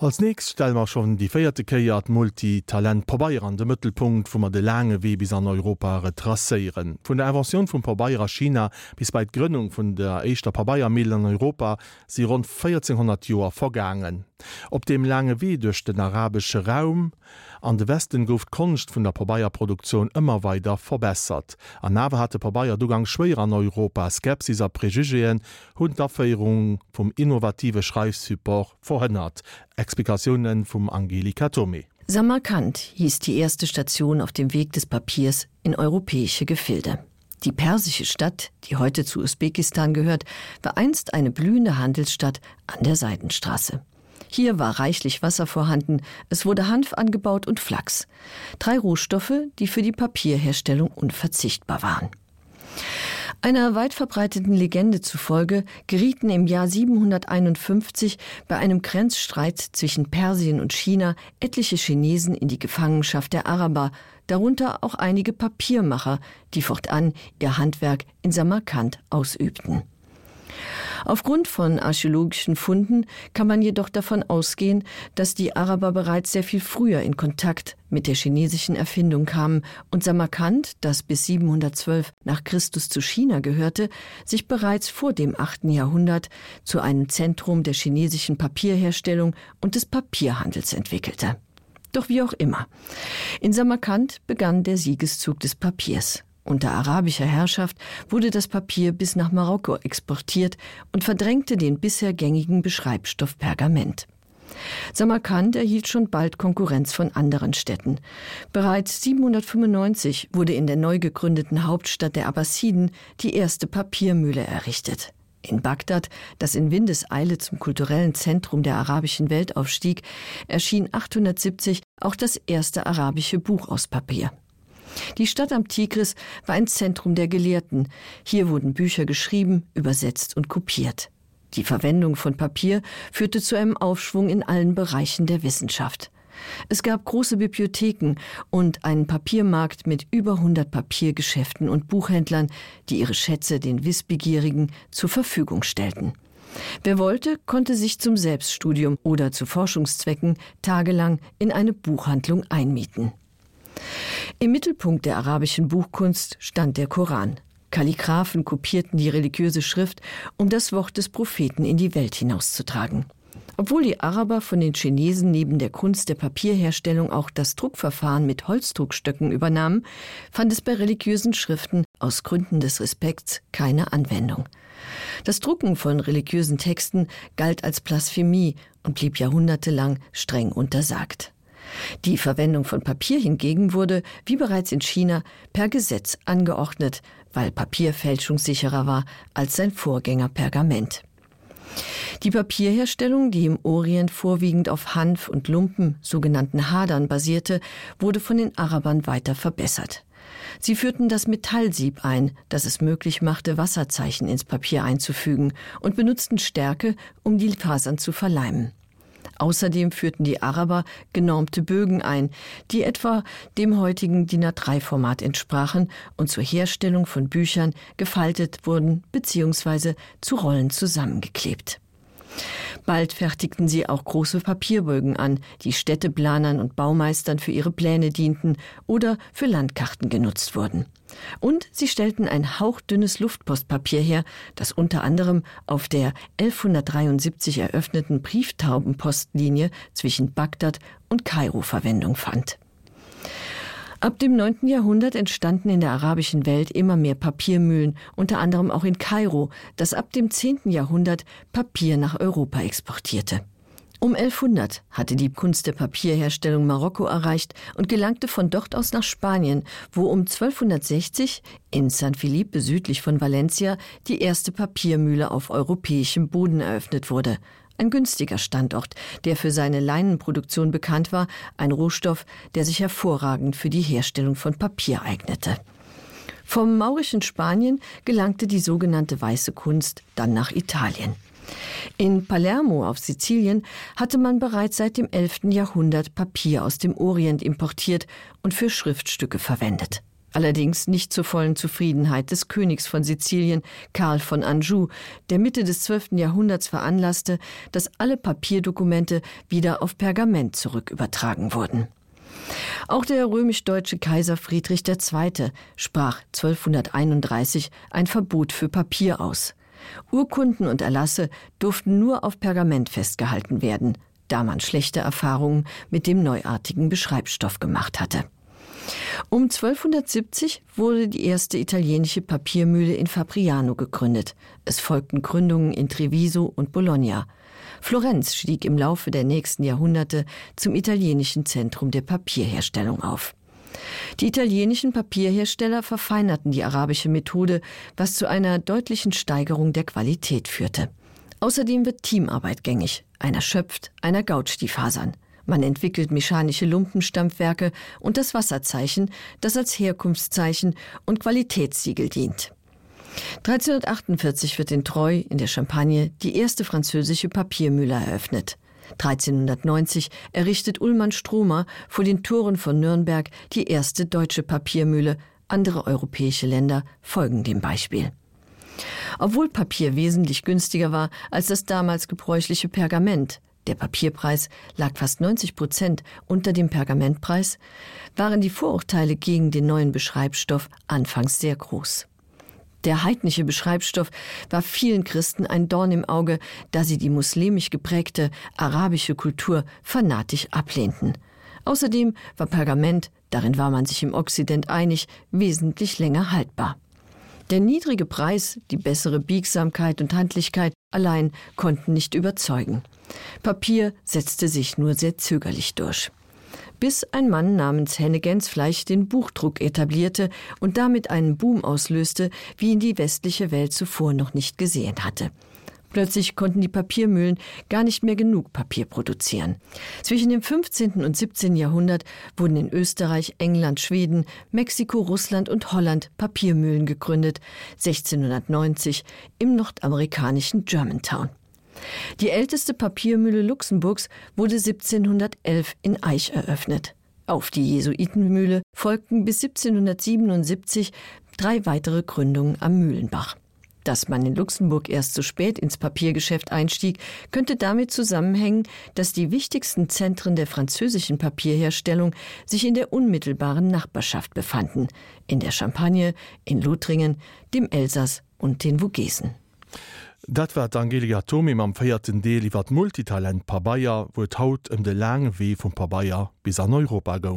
Als nächst stel mar schon die feierte Keiert Multitalent Pobaier an dem Mëttelpunkt, wo man de lange wie bis an Europa retracéieren. Von der Invention vum Pobaierer China bis bei d Gründung vun der Eischter Pobaiermill an Europa sie rund 1400 Joer vergangen. Op dem lange wie durch den arabische Raum an de Westen gouft Konst vun der Pobaierproduktion immer weiter verbessert. An Nawe hatte Pobaier Dugang schwer an Europa Skepsiser Präjugéen hun d'Aféierung vum innovative Schreifsupport verhënnert. Explikationen vum Angelika Tommy. Samarkand hieß die erste Station auf dem Weg des Papiers in europäische Gefilde. Die persische Stadt, die heute zu Usbekistan gehört, war einst eine blühende Handelsstadt an der Seidenstraße. Hier war reichlich Wasser vorhanden, es wurde Hanf angebaut und Flachs, drei Rohstoffe, die für die Papierherstellung unverzichtbar waren. Einer weit verbreiteten Legende zufolge gerieten im Jahr 751 bei einem Grenzstreit zwischen Persien und China etliche Chinesen in die Gefangenschaft der Araber, darunter auch einige Papiermacher, die fortan ihr Handwerk in Samarkand ausübten. Aufgrund von archäologischen Funden kann man jedoch davon ausgehen, dass die Araber bereits sehr viel früher in Kontakt mit der chinesischen Erfindung kamen und Samarkand, das bis 712 nach Christus zu China gehörte, sich bereits vor dem 8. Jahrhundert zu einem Zentrum der chinesischen Papierherstellung und des Papierhandels entwickelte. Doch wie auch immer. In Samarkand begann der Siegeszug des Papiers. Unter arabischer Herrschaft wurde das Papier bis nach Marokko exportiert und verdrängte den bisher gängigen Beschreibstoff Pergament. Samarkand erhielt schon bald Konkurrenz von anderen Städten. Bereits 795 wurde in der neu gegründeten Hauptstadt der Abbasiden die erste Papiermühle errichtet. In Bagdad, das in Windeseile zum kulturellen Zentrum der arabischen Welt aufstieg, erschien 870 auch das erste arabische Buch aus Papier. Die Stadt am Tigris war ein Zentrum der Gelehrten. Hier wurden Bücher geschrieben, übersetzt und kopiert. Die Verwendung von Papier führte zu einem Aufschwung in allen Bereichen der Wissenschaft. Es gab große Bibliotheken und einen Papiermarkt mit über 100 Papiergeschäften und Buchhändlern, die ihre Schätze den Wissbegierigen zur Verfügung stellten. Wer wollte, konnte sich zum Selbststudium oder zu Forschungszwecken tagelang in eine Buchhandlung einmieten. Im Mittelpunkt der arabischen Buchkunst stand der Koran. Kalligraphen kopierten die religiöse Schrift, um das Wort des Propheten in die Welt hinauszutragen. Obwohl die Araber von den Chinesen neben der Kunst der Papierherstellung auch das Druckverfahren mit Holzdruckstöcken übernahmen, fand es bei religiösen Schriften aus Gründen des Respekts keine Anwendung. Das Drucken von religiösen Texten galt als Blasphemie und blieb jahrhundertelang streng untersagt. Die Verwendung von Papier hingegen wurde, wie bereits in China, per Gesetz angeordnet, weil Papierfälschung sicherer war als sein Vorgänger Pergament. Die Papierherstellung, die im Orient vorwiegend auf Hanf und Lumpen, sogenannten Hadern, basierte, wurde von den Arabern weiter verbessert. Sie führten das Metallsieb ein, das es möglich machte, Wasserzeichen ins Papier einzufügen und benutzten Stärke, um die Fasern zu verleimen. Außerdem führten die Araber genormte Bögen ein, die etwa dem heutigen DIN A3-Format entsprachen und zur Herstellung von Büchern gefaltet wurden bzw. zu Rollen zusammengeklebt. Bald fertigten sie auch große Papierbögen an, die Städteplanern und Baumeistern für ihre Pläne dienten oder für Landkarten genutzt wurden. Und sie stellten ein hauchdünnes Luftpostpapier her, das unter anderem auf der 1173 eröffneten Brieftaubenpostlinie zwischen Bagdad und Kairo Verwendung fand. Ab dem 9. Jahrhundert entstanden in der arabischen Welt immer mehr Papiermühlen, unter anderem auch in Kairo, das ab dem 10. Jahrhundert Papier nach Europa exportierte. Um 1100 hatte die Kunst der Papierherstellung Marokko erreicht und gelangte von dort aus nach Spanien, wo um 1260 in San Felipe südlich von Valencia die erste Papiermühle auf europäischem Boden eröffnet wurde. Ein günstiger Standort, der für seine Leinenproduktion bekannt war, ein Rohstoff, der sich hervorragend für die Herstellung von Papier eignete. Vom maurischen Spanien gelangte die sogenannte weiße Kunst dann nach Italien. In Palermo auf Sizilien hatte man bereits seit dem 11. Jahrhundert Papier aus dem Orient importiert und für Schriftstücke verwendet. Allerdings nicht zur vollen Zufriedenheit des Königs von Sizilien, Karl von Anjou, der Mitte des 12. Jahrhunderts veranlasste, dass alle Papierdokumente wieder auf Pergament zurückübertragen wurden. Auch der römisch-deutsche Kaiser Friedrich II. sprach 1231 ein Verbot für Papier aus. Urkunden und Erlasse durften nur auf Pergament festgehalten werden, da man schlechte Erfahrungen mit dem neuartigen Beschreibstoff gemacht hatte. Um 1270 wurde die erste italienische Papiermühle in Fabriano gegründet. Es folgten Gründungen in Treviso und Bologna. Florenz stieg im Laufe der nächsten Jahrhunderte zum italienischen Zentrum der Papierherstellung auf. Die italienischen Papierhersteller verfeinerten die arabische Methode, was zu einer deutlichen Steigerung der Qualität führte. Außerdem wird Teamarbeit gängig. Einer schöpft, einer gautscht die Fasern. Man entwickelt mechanische Lumpenstampfwerke und das Wasserzeichen, das als Herkunftszeichen und Qualitätssiegel dient. 1348 wird in Treu in der Champagne die erste französische Papiermühle eröffnet. 1390 errichtet Ullmann Stromer vor den Toren von Nürnberg die erste deutsche Papiermühle. Andere europäische Länder folgen dem Beispiel. Obwohl Papier wesentlich günstiger war als das damals gebräuchliche Pergament, der Papierpreis lag fast 90 Prozent unter dem Pergamentpreis, waren die Vorurteile gegen den neuen Beschreibstoff anfangs sehr groß. Der heidnische Beschreibstoff war vielen Christen ein Dorn im Auge, da sie die muslimisch geprägte arabische Kultur fanatisch ablehnten. Außerdem war Pergament, darin war man sich im Okzident einig, wesentlich länger haltbar. Der niedrige Preis, die bessere Biegsamkeit und Handlichkeit allein konnten nicht überzeugen. Papier setzte sich nur sehr zögerlich durch bis ein Mann namens Henne Gensfleisch den Buchdruck etablierte und damit einen Boom auslöste, wie ihn die westliche Welt zuvor noch nicht gesehen hatte. Plötzlich konnten die Papiermühlen gar nicht mehr genug Papier produzieren. Zwischen dem 15. und 17. Jahrhundert wurden in Österreich, England, Schweden, Mexiko, Russland und Holland Papiermühlen gegründet, 1690 im nordamerikanischen Germantown. Die älteste Papiermühle Luxemburgs wurde 1711 in Eich eröffnet. Auf die Jesuitenmühle folgten bis 1777 drei weitere Gründungen am Mühlenbach. Dass man in Luxemburg erst zu spät ins Papiergeschäft einstieg, könnte damit zusammenhängen, dass die wichtigsten Zentren der französischen Papierherstellung sich in der unmittelbaren Nachbarschaft befanden, in der Champagne, in Lothringen, dem Elsass und den Vogesen. Dat war Angelia Tomi am feierten Deel iwwer Multitalent Pa Bayier, wo haut ëm de Läng wee vum Pa Bayier bis an Europa gong.